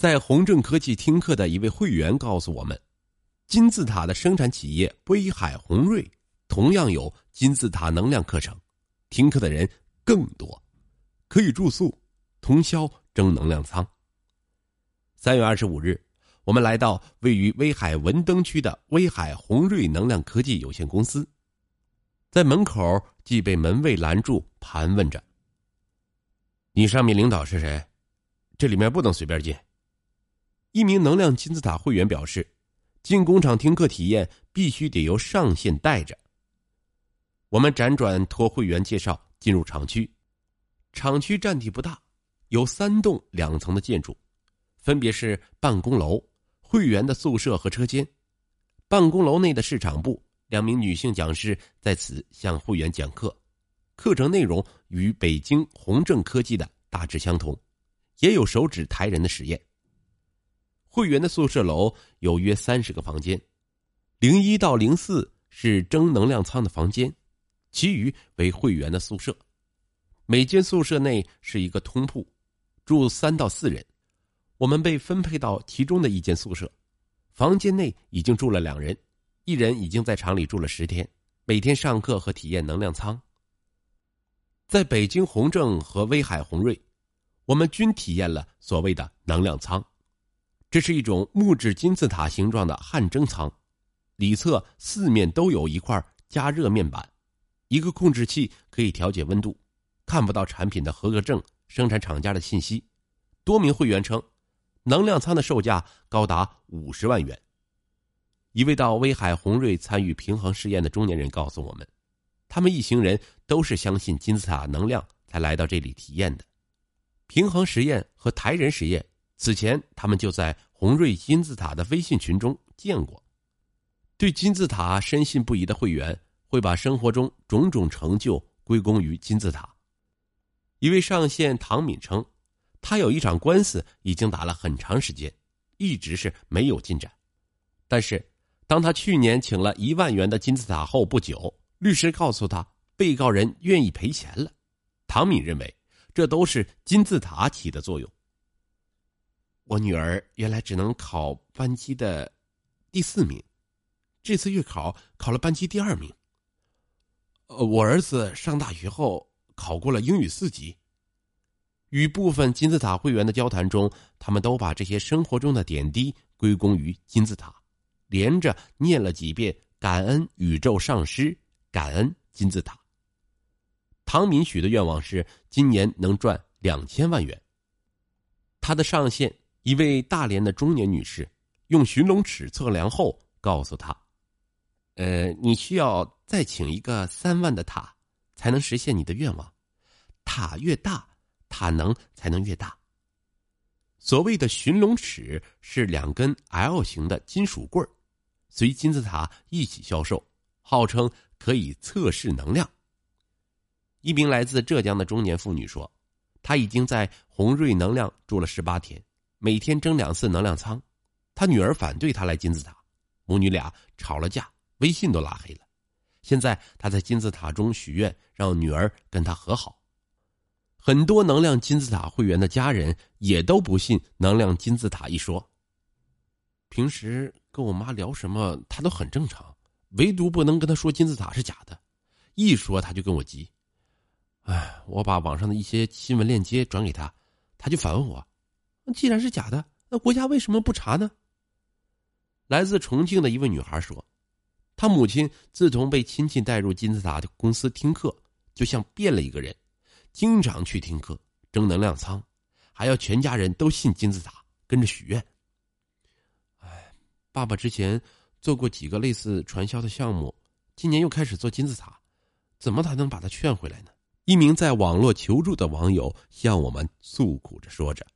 在宏正科技听课的一位会员告诉我们，金字塔的生产企业威海宏瑞同样有金字塔能量课程，听课的人更多，可以住宿、通宵争能量舱。三月二十五日，我们来到位于威海文登区的威海宏瑞能量科技有限公司，在门口即被门卫拦住，盘问着：“你上面领导是谁？这里面不能随便进。”一名能量金字塔会员表示：“进工厂听课体验必须得由上线带着。”我们辗转托会员介绍进入厂区，厂区占地不大，有三栋两层的建筑，分别是办公楼、会员的宿舍和车间。办公楼内的市场部，两名女性讲师在此向会员讲课，课程内容与北京宏正科技的大致相同，也有手指抬人的实验。会员的宿舍楼有约三十个房间，零一到零四是蒸能量舱的房间，其余为会员的宿舍。每间宿舍内是一个通铺，住三到四人。我们被分配到其中的一间宿舍，房间内已经住了两人，一人已经在厂里住了十天，每天上课和体验能量舱。在北京宏正和威海宏瑞，我们均体验了所谓的能量舱。这是一种木质金字塔形状的汗蒸舱，里侧四面都有一块加热面板，一个控制器可以调节温度，看不到产品的合格证、生产厂家的信息。多名会员称，能量舱的售价高达五十万元。一位到威海宏瑞参与平衡实验的中年人告诉我们，他们一行人都是相信金字塔能量才来到这里体验的。平衡实验和抬人实验。此前，他们就在宏瑞金字塔的微信群中见过。对金字塔深信不疑的会员，会把生活中种种成就归功于金字塔。一位上线唐敏称，他有一场官司已经打了很长时间，一直是没有进展。但是，当他去年请了一万元的金字塔后不久，律师告诉他，被告人愿意赔钱了。唐敏认为，这都是金字塔起的作用。我女儿原来只能考班级的第四名，这次月考考了班级第二名。呃，我儿子上大学后考过了英语四级。与部分金字塔会员的交谈中，他们都把这些生活中的点滴归功于金字塔，连着念了几遍“感恩宇宙上师，感恩金字塔”。唐敏许的愿望是今年能赚两千万元。他的上线。一位大连的中年女士用寻龙尺测量后告诉他：“呃，你需要再请一个三万的塔，才能实现你的愿望。塔越大，塔能才能越大。所谓的寻龙尺是两根 L 型的金属棍，随金字塔一起销售，号称可以测试能量。”一名来自浙江的中年妇女说：“她已经在宏瑞能量住了十八天。”每天蒸两次能量舱，他女儿反对他来金字塔，母女俩吵了架，微信都拉黑了。现在他在金字塔中许愿，让女儿跟他和好。很多能量金字塔会员的家人也都不信能量金字塔一说。平时跟我妈聊什么，他都很正常，唯独不能跟她说金字塔是假的，一说他就跟我急。哎，我把网上的一些新闻链接转给他，他就反问我。既然是假的，那国家为什么不查呢？来自重庆的一位女孩说：“她母亲自从被亲戚带入金字塔的公司听课，就像变了一个人，经常去听课，争能量舱，还要全家人都信金字塔，跟着许愿。”哎，爸爸之前做过几个类似传销的项目，今年又开始做金字塔，怎么才能把他劝回来呢？一名在网络求助的网友向我们诉苦着说着。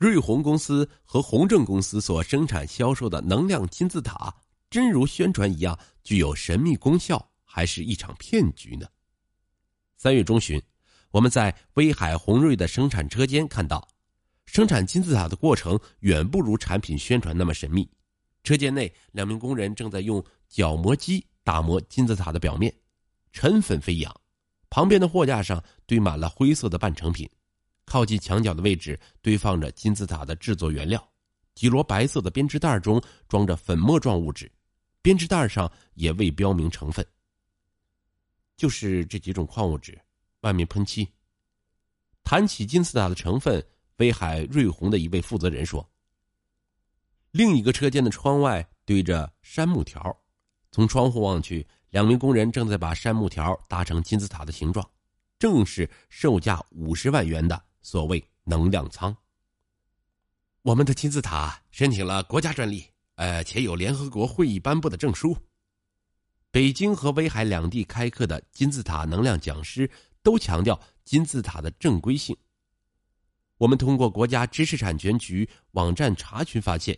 瑞虹公司和宏正公司所生产销售的能量金字塔，真如宣传一样具有神秘功效，还是一场骗局呢？三月中旬，我们在威海宏瑞的生产车间看到，生产金字塔的过程远不如产品宣传那么神秘。车间内，两名工人正在用角磨机打磨金字塔的表面，尘粉飞扬，旁边的货架上堆满了灰色的半成品。靠近墙角的位置堆放着金字塔的制作原料，几摞白色的编织袋中装着粉末状物质，编织袋上也未标明成分。就是这几种矿物质，外面喷漆。谈起金字塔的成分，威海瑞虹的一位负责人说：“另一个车间的窗外堆着杉木条，从窗户望去，两名工人正在把杉木条搭成金字塔的形状，正是售价五十万元的所谓能量舱。我们的金字塔申请了国家专利，呃，且有联合国会议颁布的证书。北京和威海两地开课的金字塔能量讲师都强调。”金字塔的正规性。我们通过国家知识产权局网站查询发现，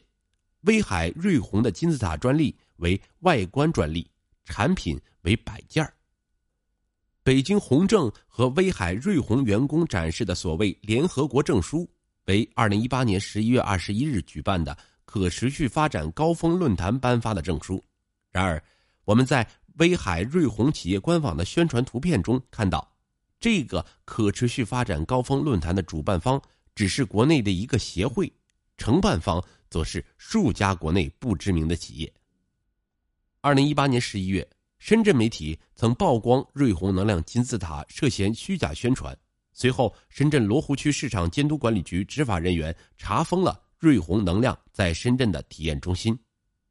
威海瑞虹的金字塔专利为外观专利，产品为摆件儿。北京宏正和威海瑞虹员工展示的所谓联合国证书，为二零一八年十一月二十一日举办的可持续发展高峰论坛颁发的证书。然而，我们在威海瑞虹企业官网的宣传图片中看到。这个可持续发展高峰论坛的主办方只是国内的一个协会，承办方则是数家国内不知名的企业。二零一八年十一月，深圳媒体曾曝光瑞虹能量金字塔涉嫌虚假宣传，随后深圳罗湖区市场监督管理局执法人员查封了瑞虹能量在深圳的体验中心。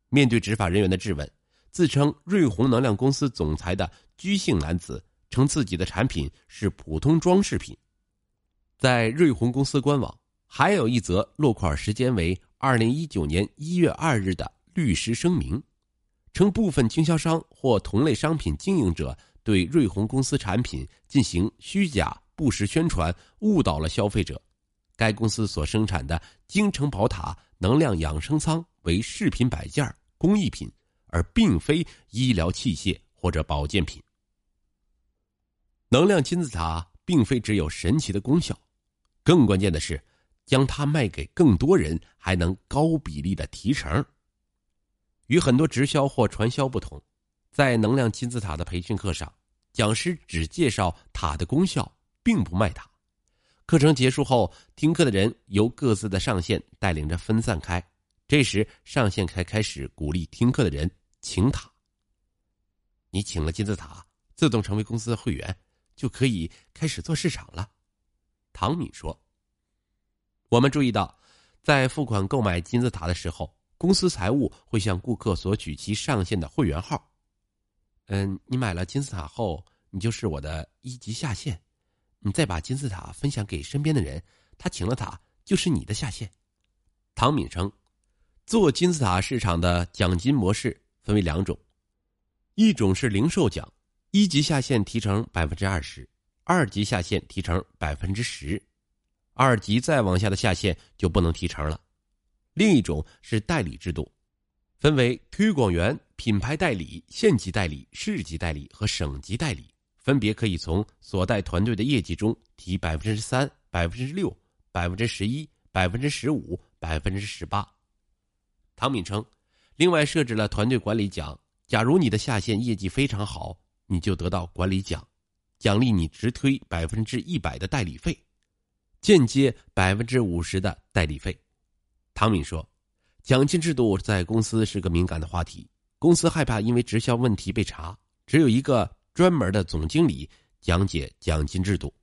面对执法人员的质问，自称瑞虹能量公司总裁的居姓男子。称自己的产品是普通装饰品，在瑞虹公司官网还有一则落款时间为二零一九年一月二日的律师声明，称部分经销商或同类商品经营者对瑞虹公司产品进行虚假不实宣传，误导了消费者。该公司所生产的京城宝塔能量养生舱为饰品摆件、工艺品，而并非医疗器械或者保健品。能量金字塔并非只有神奇的功效，更关键的是，将它卖给更多人，还能高比例的提成。与很多直销或传销不同，在能量金字塔的培训课上，讲师只介绍塔的功效，并不卖塔。课程结束后，听课的人由各自的上线带领着分散开，这时上线才开始鼓励听课的人请塔。你请了金字塔，自动成为公司的会员。就可以开始做市场了，唐敏说。我们注意到，在付款购买金字塔的时候，公司财务会向顾客索取其上线的会员号。嗯，你买了金字塔后，你就是我的一级下线。你再把金字塔分享给身边的人，他请了塔就是你的下线。唐敏称，做金字塔市场的奖金模式分为两种，一种是零售奖。一级下线提成百分之二十，二级下线提成百分之十，二级再往下的下线就不能提成了。另一种是代理制度，分为推广员、品牌代理、县级代理、市级代理和省级代理，分别可以从所带团队的业绩中提百分之三、百分之六、百分之十一、百分之十五、百分之十八。唐敏称，另外设置了团队管理奖，假如你的下线业绩非常好。你就得到管理奖，奖励你直推百分之一百的代理费，间接百分之五十的代理费。唐敏说：“奖金制度在公司是个敏感的话题，公司害怕因为直销问题被查，只有一个专门的总经理讲解奖金制度，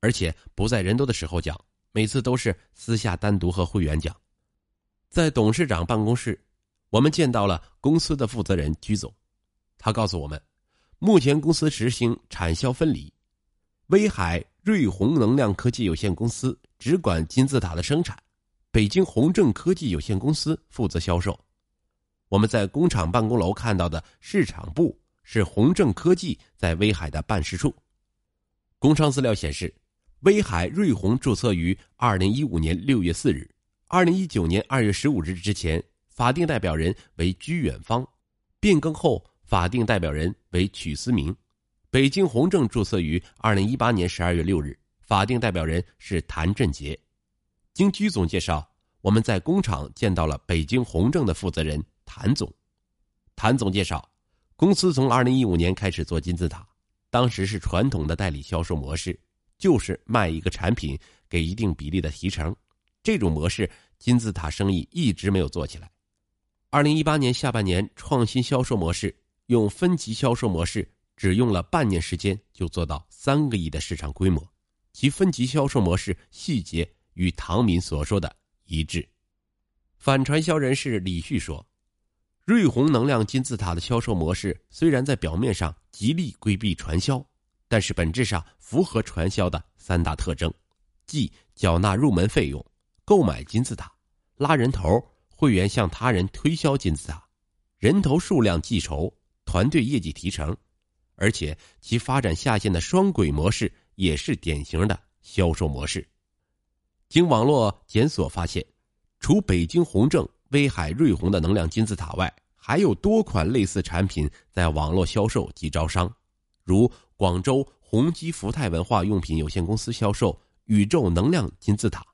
而且不在人多的时候讲，每次都是私下单独和会员讲。”在董事长办公室，我们见到了公司的负责人居总，他告诉我们。目前公司实行产销分离，威海瑞宏能量科技有限公司只管金字塔的生产，北京宏正科技有限公司负责销售。我们在工厂办公楼看到的市场部是宏正科技在威海的办事处。工商资料显示，威海瑞虹注册于二零一五年六月四日，二零一九年二月十五日之前，法定代表人为居远方，变更后。法定代表人为曲思明，北京宏正注册于二零一八年十二月六日，法定代表人是谭振杰。经居总介绍，我们在工厂见到了北京宏正的负责人谭总。谭总介绍，公司从二零一五年开始做金字塔，当时是传统的代理销售模式，就是卖一个产品给一定比例的提成。这种模式，金字塔生意一直没有做起来。二零一八年下半年，创新销售模式用分级销售模式，只用了半年时间就做到三个亿的市场规模。其分级销售模式细节与唐敏所说的一致。反传销人士李旭说：“瑞虹能量金字塔的销售模式虽然在表面上极力规避传销，但是本质上符合传销的三大特征，即缴纳入门费用、购买金字塔、拉人头。”会员向他人推销金字塔，人头数量计酬，团队业绩提成，而且其发展下线的双轨模式也是典型的销售模式。经网络检索发现，除北京宏正、威海瑞虹的能量金字塔外，还有多款类似产品在网络销售及招商，如广州宏基福泰文化用品有限公司销售宇宙能量金字塔，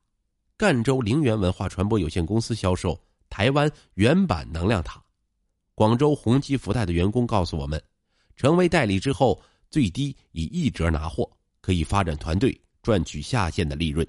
赣州陵园文化传播有限公司销售。台湾原版能量塔，广州宏基福泰的员工告诉我们，成为代理之后，最低以一折拿货，可以发展团队，赚取下线的利润。